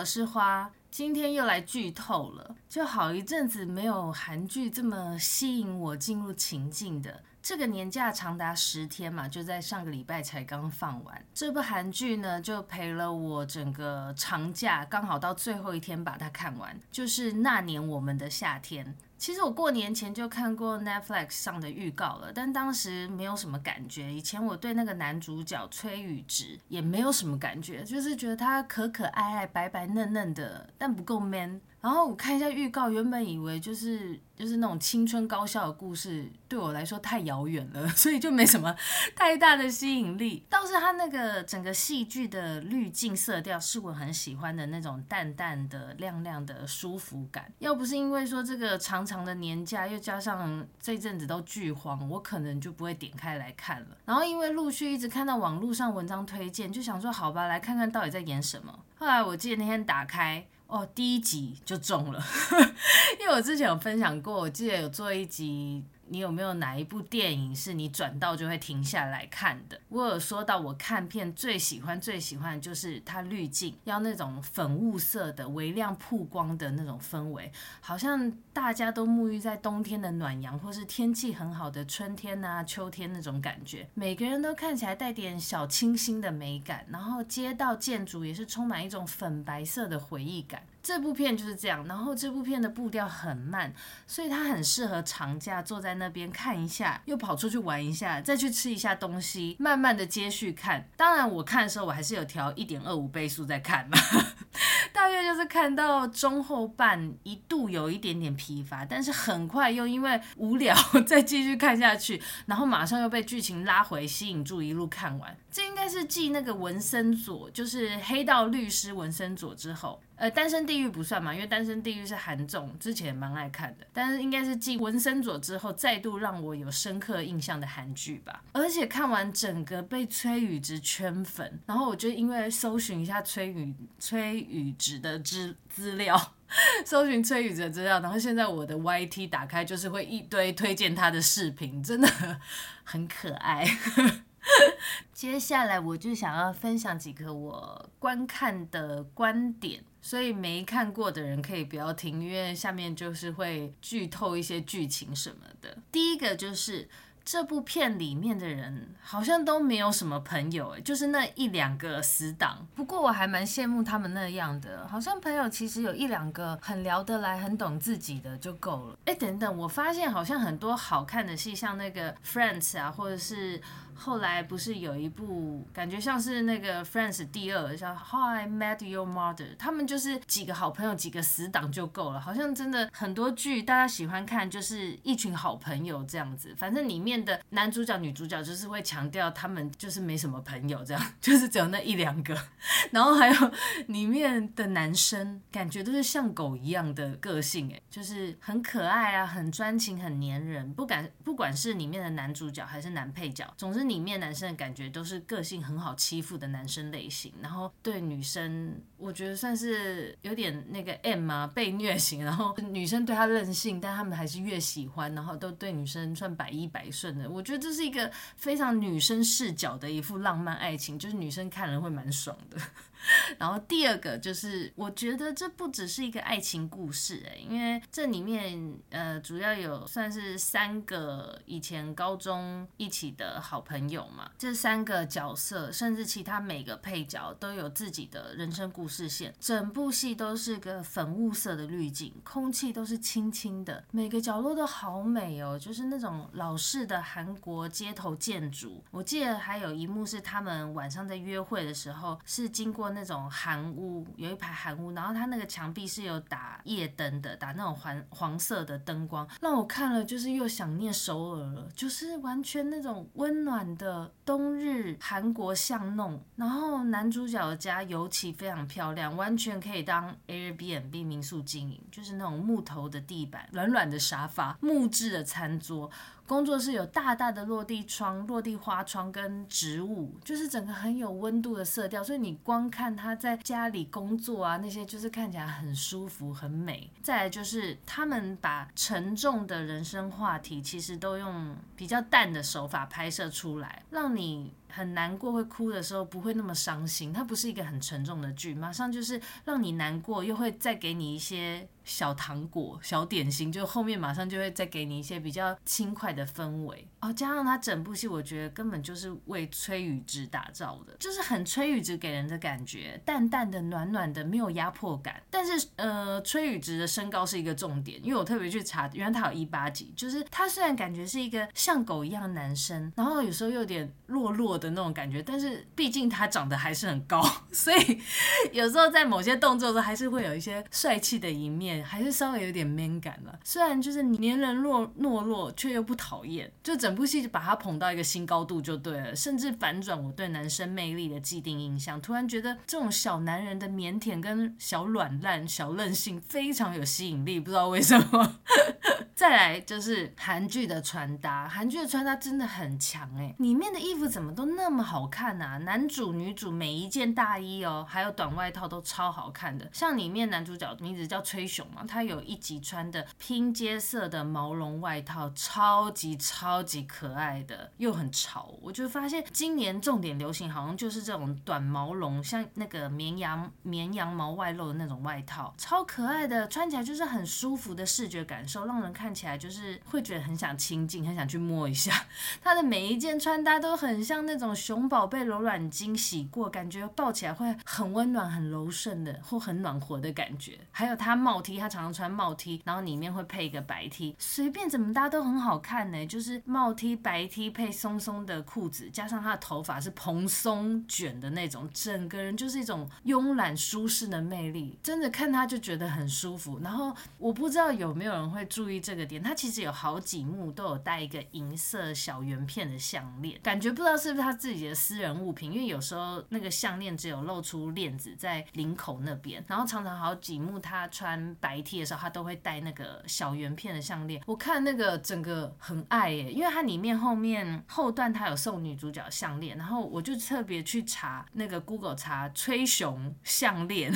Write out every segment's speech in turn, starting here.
我是花，今天又来剧透了。就好一阵子没有韩剧这么吸引我进入情境的。这个年假长达十天嘛，就在上个礼拜才刚放完。这部韩剧呢，就陪了我整个长假，刚好到最后一天把它看完。就是那年我们的夏天。其实我过年前就看过 Netflix 上的预告了，但当时没有什么感觉。以前我对那个男主角崔宇植也没有什么感觉，就是觉得他可可爱爱、白白嫩嫩的，但不够 man。然后我看一下预告，原本以为就是。就是那种青春高校的故事，对我来说太遥远了，所以就没什么太大的吸引力。倒是他那个整个戏剧的滤镜色调，是我很喜欢的那种淡淡的、亮亮的舒服感。要不是因为说这个长长的年假，又加上这阵子都剧荒，我可能就不会点开来看了。然后因为陆续一直看到网络上文章推荐，就想说好吧，来看看到底在演什么。后来我记得那天打开。哦，第一集就中了，因为我之前有分享过，我记得有做一集。你有没有哪一部电影是你转到就会停下来看的？我有说到，我看片最喜欢最喜欢就是它滤镜要那种粉雾色的、微亮曝光的那种氛围，好像大家都沐浴在冬天的暖阳，或是天气很好的春天啊、秋天那种感觉。每个人都看起来带点小清新的美感，然后街道建筑也是充满一种粉白色的回忆感。这部片就是这样，然后这部片的步调很慢，所以它很适合长假坐在那边看一下，又跑出去玩一下，再去吃一下东西，慢慢的接续看。当然，我看的时候我还是有调一点二五倍速在看嘛，大约就是看到中后半一度有一点点疲乏，但是很快又因为无聊 再继续看下去，然后马上又被剧情拉回吸引住，一路看完。这应该是继那个文森佐，就是黑道律师文森佐之后。呃，单身地狱不算嘛，因为单身地狱是韩综，之前蛮爱看的。但是应该是继文森佐之后，再度让我有深刻印象的韩剧吧。而且看完整个被崔宇植圈粉，然后我就因为搜寻一下崔宇崔宇植的资 资料，搜寻崔宇植的资料，然后现在我的 YT 打开就是会一堆推荐他的视频，真的很可爱。接下来我就想要分享几个我观看的观点，所以没看过的人可以不要听，因为下面就是会剧透一些剧情什么的。第一个就是。这部片里面的人好像都没有什么朋友，哎，就是那一两个死党。不过我还蛮羡慕他们那样的，好像朋友其实有一两个很聊得来、很懂自己的就够了。哎，等等，我发现好像很多好看的戏，像那个 Friends 啊，或者是后来不是有一部感觉像是那个 Friends 第二，像 How I Met Your Mother，他们就是几个好朋友、几个死党就够了。好像真的很多剧大家喜欢看，就是一群好朋友这样子，反正里面。的男主角、女主角就是会强调他们就是没什么朋友，这样 就是只有那一两个。然后还有里面的男生，感觉都是像狗一样的个性，哎，就是很可爱啊，很专情，很黏人。不敢，不管是里面的男主角还是男配角，总之里面男生的感觉都是个性很好欺负的男生类型。然后对女生，我觉得算是有点那个 M 啊，被虐型。然后女生对他任性，但他们还是越喜欢，然后都对女生算百依百顺的。我觉得这是一个非常女生视角的一副浪漫爱情，就是女生看了会蛮爽的。然后第二个就是，我觉得这不只是一个爱情故事哎，因为这里面呃主要有算是三个以前高中一起的好朋友嘛，这三个角色甚至其他每个配角都有自己的人生故事线，整部戏都是个粉雾色的滤镜，空气都是清清的，每个角落都好美哦，就是那种老式的韩国街头建筑。我记得还有一幕是他们晚上在约会的时候，是经过那种韩屋，有一排韩屋，然后它那个墙壁是有打夜灯的，打那种黄黄色的灯光，让我看了就是又想念首尔了，就是完全那种温暖的冬日韩国巷弄。然后男主角的家尤其非常漂亮，完全可以当 Airbnb 民宿经营，就是那种木头的地板、软软的沙发、木质的餐桌。工作室有大大的落地窗、落地花窗跟植物，就是整个很有温度的色调，所以你光看他在家里工作啊，那些就是看起来很舒服、很美。再来就是他们把沉重的人生话题，其实都用比较淡的手法拍摄出来，让你很难过会哭的时候不会那么伤心。它不是一个很沉重的剧，马上就是让你难过，又会再给你一些。小糖果、小点心，就后面马上就会再给你一些比较轻快的氛围哦。加上他整部戏，我觉得根本就是为崔宇植打造的，就是很崔宇植给人的感觉，淡淡的、暖暖的，没有压迫感。但是呃，崔宇植的身高是一个重点，因为我特别去查，原来他有一八几，就是他虽然感觉是一个像狗一样的男生，然后有时候又有点弱弱的那种感觉，但是毕竟他长得还是很高，所以有时候在某些动作中还是会有一些帅气的一面。还是稍微有点 man 感了，虽然就是黏人弱懦弱，却又不讨厌，就整部戏就把他捧到一个新高度就对了，甚至反转我对男生魅力的既定印象，突然觉得这种小男人的腼腆跟小软烂、小任性非常有吸引力，不知道为什么。再来就是韩剧的穿搭，韩剧的穿搭真的很强哎，里面的衣服怎么都那么好看啊？男主女主每一件大衣哦，还有短外套都超好看的，像里面男主角名字叫崔雄嘛。他有一集穿的拼接色的毛绒外套，超级超级可爱的，又很潮。我就发现今年重点流行好像就是这种短毛绒，像那个绵羊绵羊毛外露的那种外套，超可爱的，穿起来就是很舒服的视觉感受，让人看看起来就是会觉得很想亲近，很想去摸一下。他的每一件穿搭都很像那种熊宝贝柔软精洗过，感觉抱起来会很温暖、很柔顺的，或很暖和的感觉。还有他帽 T。他常常穿帽 T，然后里面会配一个白 T，随便怎么搭都很好看呢。就是帽 T 白 T 配松松的裤子，加上他的头发是蓬松卷的那种，整个人就是一种慵懒舒适的魅力。真的看他就觉得很舒服。然后我不知道有没有人会注意这个点，他其实有好几幕都有戴一个银色小圆片的项链，感觉不知道是不是他自己的私人物品，因为有时候那个项链只有露出链子在领口那边，然后常常好几幕他穿白。T 的时候，他都会戴那个小圆片的项链。我看那个整个很爱耶，因为它里面后面后段它有送女主角项链，然后我就特别去查那个 Google 查崔雄项链，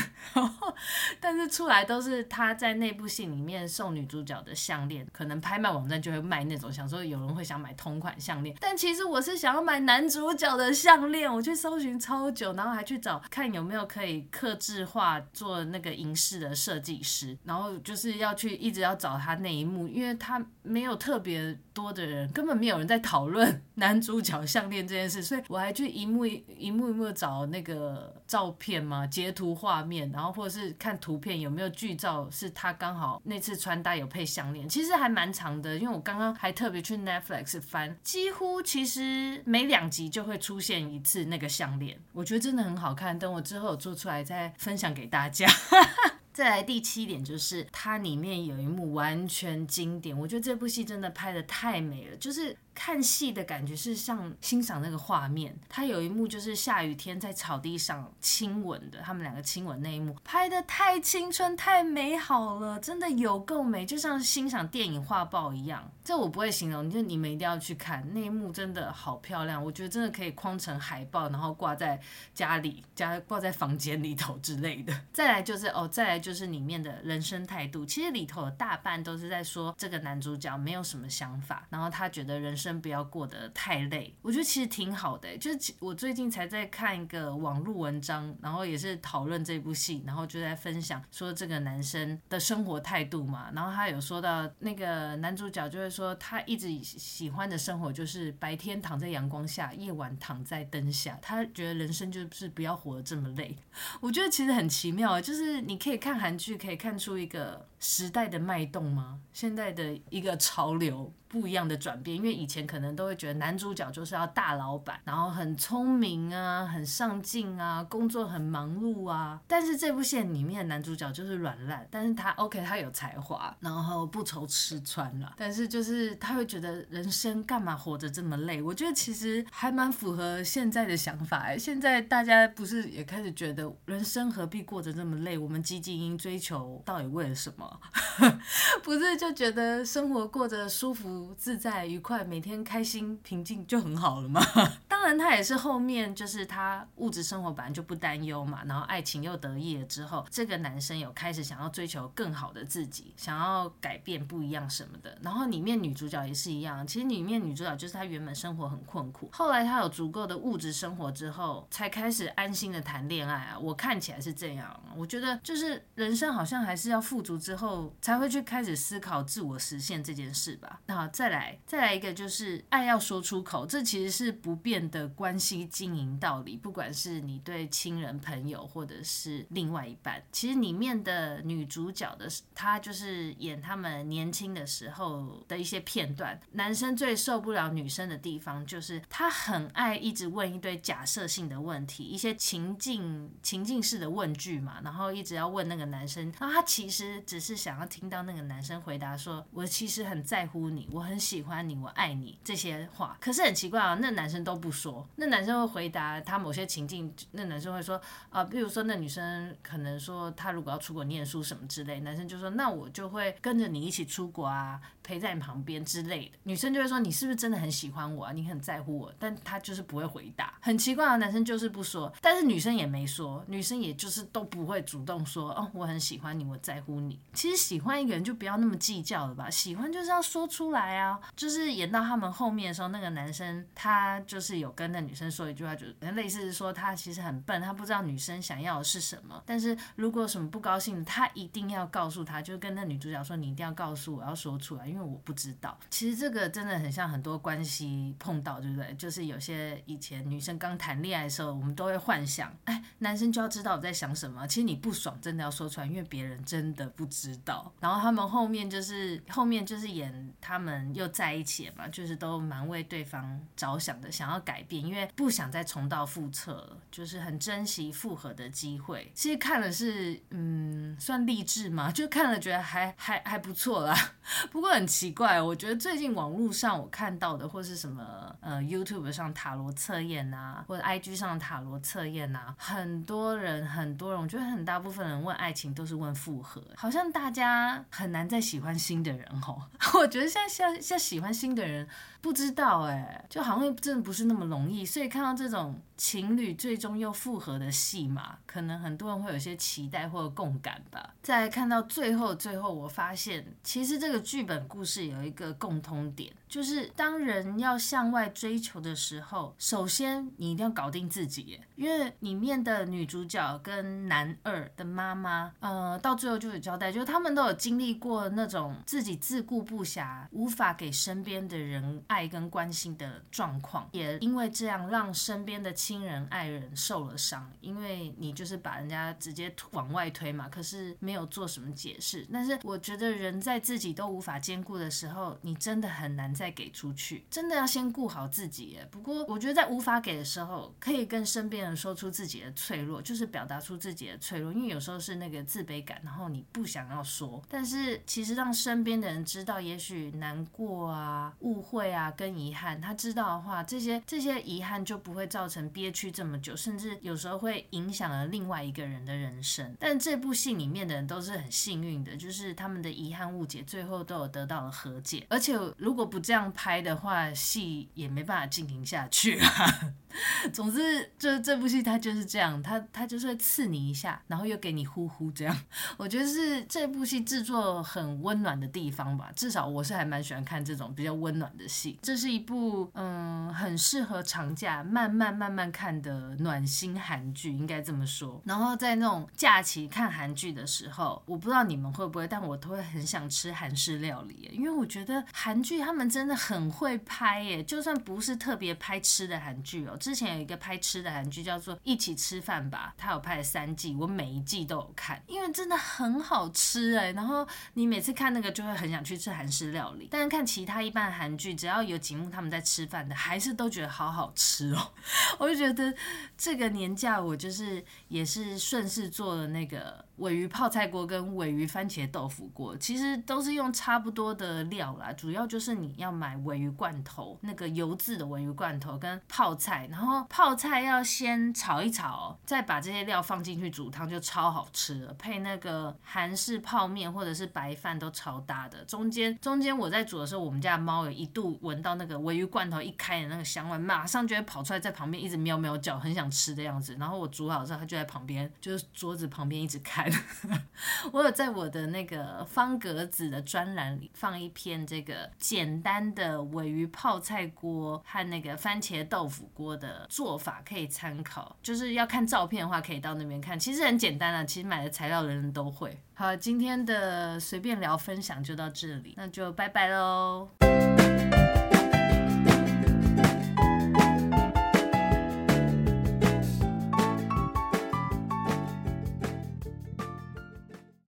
但是出来都是他在那部戏里面送女主角的项链，可能拍卖网站就会卖那种，想说有人会想买同款项链，但其实我是想要买男主角的项链，我去搜寻超久，然后还去找看有没有可以刻制化做那个银饰的设计师。然后就是要去一直要找他那一幕，因为他没有特别多的人，根本没有人在讨论 男主角项链这件事，所以我还去一幕一幕一幕找那个照片嘛，截图画面，然后或者是看图片有没有剧照，是他刚好那次穿搭有配项链，其实还蛮长的，因为我刚刚还特别去 Netflix 翻，几乎其实每两集就会出现一次那个项链，我觉得真的很好看，等我之后有做出来再分享给大家。再来第七点就是它里面有一幕完全经典，我觉得这部戏真的拍的太美了，就是。看戏的感觉是像欣赏那个画面，他有一幕就是下雨天在草地上亲吻的，他们两个亲吻那一幕拍的太青春太美好了，真的有够美，就像欣赏电影画报一样。这我不会形容，就你们一定要去看那一幕，真的好漂亮，我觉得真的可以框成海报，然后挂在家里，家挂在房间里头之类的。再来就是哦，再来就是里面的人生态度，其实里头有大半都是在说这个男主角没有什么想法，然后他觉得人生。生不要过得太累。我觉得其实挺好的，就是我最近才在看一个网络文章，然后也是讨论这部戏，然后就在分享说这个男生的生活态度嘛。然后他有说到那个男主角就会说，他一直喜欢的生活就是白天躺在阳光下，夜晚躺在灯下。他觉得人生就是不要活得这么累。我觉得其实很奇妙，就是你可以看韩剧，可以看出一个时代的脉动吗？现在的一个潮流。不一样的转变，因为以前可能都会觉得男主角就是要大老板，然后很聪明啊，很上进啊，工作很忙碌啊。但是这部戏里面的男主角就是软烂，但是他 OK，他有才华，然后不愁吃穿了。但是就是他会觉得人生干嘛活着这么累？我觉得其实还蛮符合现在的想法哎。现在大家不是也开始觉得人生何必过着这么累？我们积极应追求到底为了什么？不是就觉得生活过着舒服。自在愉快，每天开心平静就很好了嘛。当然，他也是后面就是他物质生活本来就不担忧嘛，然后爱情又得意了之后，这个男生有开始想要追求更好的自己，想要改变不一样什么的。然后里面女主角也是一样，其实里面女主角就是她原本生活很困苦，后来她有足够的物质生活之后，才开始安心的谈恋爱啊。我看起来是这样，我觉得就是人生好像还是要富足之后，后才会去开始思考自我实现这件事吧。那。再来，再来一个就是爱要说出口，这其实是不变的关系经营道理。不管是你对亲人、朋友，或者是另外一半，其实里面的女主角的她就是演他们年轻的时候的一些片段。男生最受不了女生的地方，就是他很爱一直问一堆假设性的问题，一些情境情境式的问句嘛，然后一直要问那个男生，那他其实只是想要听到那个男生回答说：“我其实很在乎你，我。”很喜欢你，我爱你这些话，可是很奇怪啊，那男生都不说。那男生会回答他某些情境，那男生会说啊，比如说那女生可能说他如果要出国念书什么之类，男生就说那我就会跟着你一起出国啊，陪在你旁边之类的。女生就会说你是不是真的很喜欢我啊？你很在乎我，但他就是不会回答。很奇怪啊，男生就是不说，但是女生也没说，女生也就是都不会主动说哦，我很喜欢你，我在乎你。其实喜欢一个人就不要那么计较了吧，喜欢就是要说出来。啊，就是演到他们后面的时候，那个男生他就是有跟那女生说一句话，就类似说他其实很笨，他不知道女生想要的是什么。但是如果有什么不高兴，他一定要告诉他，就跟那女主角说，你一定要告诉我，要说出来，因为我不知道。其实这个真的很像很多关系碰到，对不对？就是有些以前女生刚谈恋爱的时候，我们都会幻想，哎，男生就要知道我在想什么。其实你不爽，真的要说出来，因为别人真的不知知道。然后他们后面就是后面就是演他们。又在一起嘛，就是都蛮为对方着想的，想要改变，因为不想再重蹈覆辙了，就是很珍惜复合的机会。其实看了是，嗯，算励志嘛，就看了觉得还还还不错啦。不过很奇怪，我觉得最近网络上我看到的，或是什么呃 YouTube 上塔罗测验啊，或者 IG 上塔罗测验啊，很多人很多人，我觉得很大部分人问爱情都是问复合，好像大家很难再喜欢新的人哦。我觉得像像。像喜欢新的人，不知道哎，就好像真的不是那么容易，所以看到这种情侣最终又复合的戏嘛，可能很多人会有些期待或者共感吧。再看到最后，最后我发现，其实这个剧本故事有一个共通点，就是当人要向外追求的时候，首先你一定要搞定自己，因为里面的女主角跟男二的妈妈，呃，到最后就有交代，就是他们都有经历过那种自己自顾不暇，无法给身边的人爱跟关心的状况，也因为这样让身边的亲人爱人受了伤，因为你就是把人家直接往外推嘛，可是没有做什么解释。但是我觉得人在自己都无法兼顾的时候，你真的很难再给出去，真的要先顾好自己。不过我觉得在无法给的时候，可以跟身边人说出自己的脆弱，就是表达出自己的脆弱，因为有时候是那个自卑感，然后你不想要说，但是其实让身边的人知道，也许难过啊、误会啊跟遗憾，他知道的话，这些这些。遗憾就不会造成憋屈这么久，甚至有时候会影响了另外一个人的人生。但这部戏里面的人都是很幸运的，就是他们的遗憾误解最后都有得到了和解。而且如果不这样拍的话，戏也没办法进行下去啊。总之，这这部戏它就是这样，它它就是会刺你一下，然后又给你呼呼这样。我觉得是这部戏制作很温暖的地方吧，至少我是还蛮喜欢看这种比较温暖的戏。这是一部嗯，很适合长假慢慢慢慢看的暖心韩剧，应该这么说。然后在那种假期看韩剧的时候，我不知道你们会不会，但我都会很想吃韩式料理，因为我觉得韩剧他们真的很会拍耶，就算不是特别拍吃的韩剧哦。之前有一个拍吃的韩剧叫做《一起吃饭吧》，他有拍了三季，我每一季都有看，因为真的很好吃哎。然后你每次看那个就会很想去吃韩式料理，但是看其他一般韩剧，只要有节目他们在吃饭的，还是都觉得好好吃哦。我就觉得这个年假我就是也是顺势做了那个。鮪鱼泡菜锅跟鮪鱼番茄豆腐锅其实都是用差不多的料啦，主要就是你要买鮪鱼罐头，那个油渍的鮪鱼罐头跟泡菜，然后泡菜要先炒一炒，再把这些料放进去煮汤，就超好吃了，配那个韩式泡面或者是白饭都超搭的。中间中间我在煮的时候，我们家的猫有一度闻到那个鮪鱼罐头一开的那个香味，马上就会跑出来，在旁边一直喵喵叫，很想吃的样子。然后我煮好之后，它就在旁边，就是桌子旁边一直看。我有在我的那个方格子的专栏里放一篇这个简单的鮪鱼泡菜锅和那个番茄豆腐锅的做法可以参考，就是要看照片的话可以到那边看，其实很简单啊，其实买的材料人人都会。好，今天的随便聊分享就到这里，那就拜拜喽。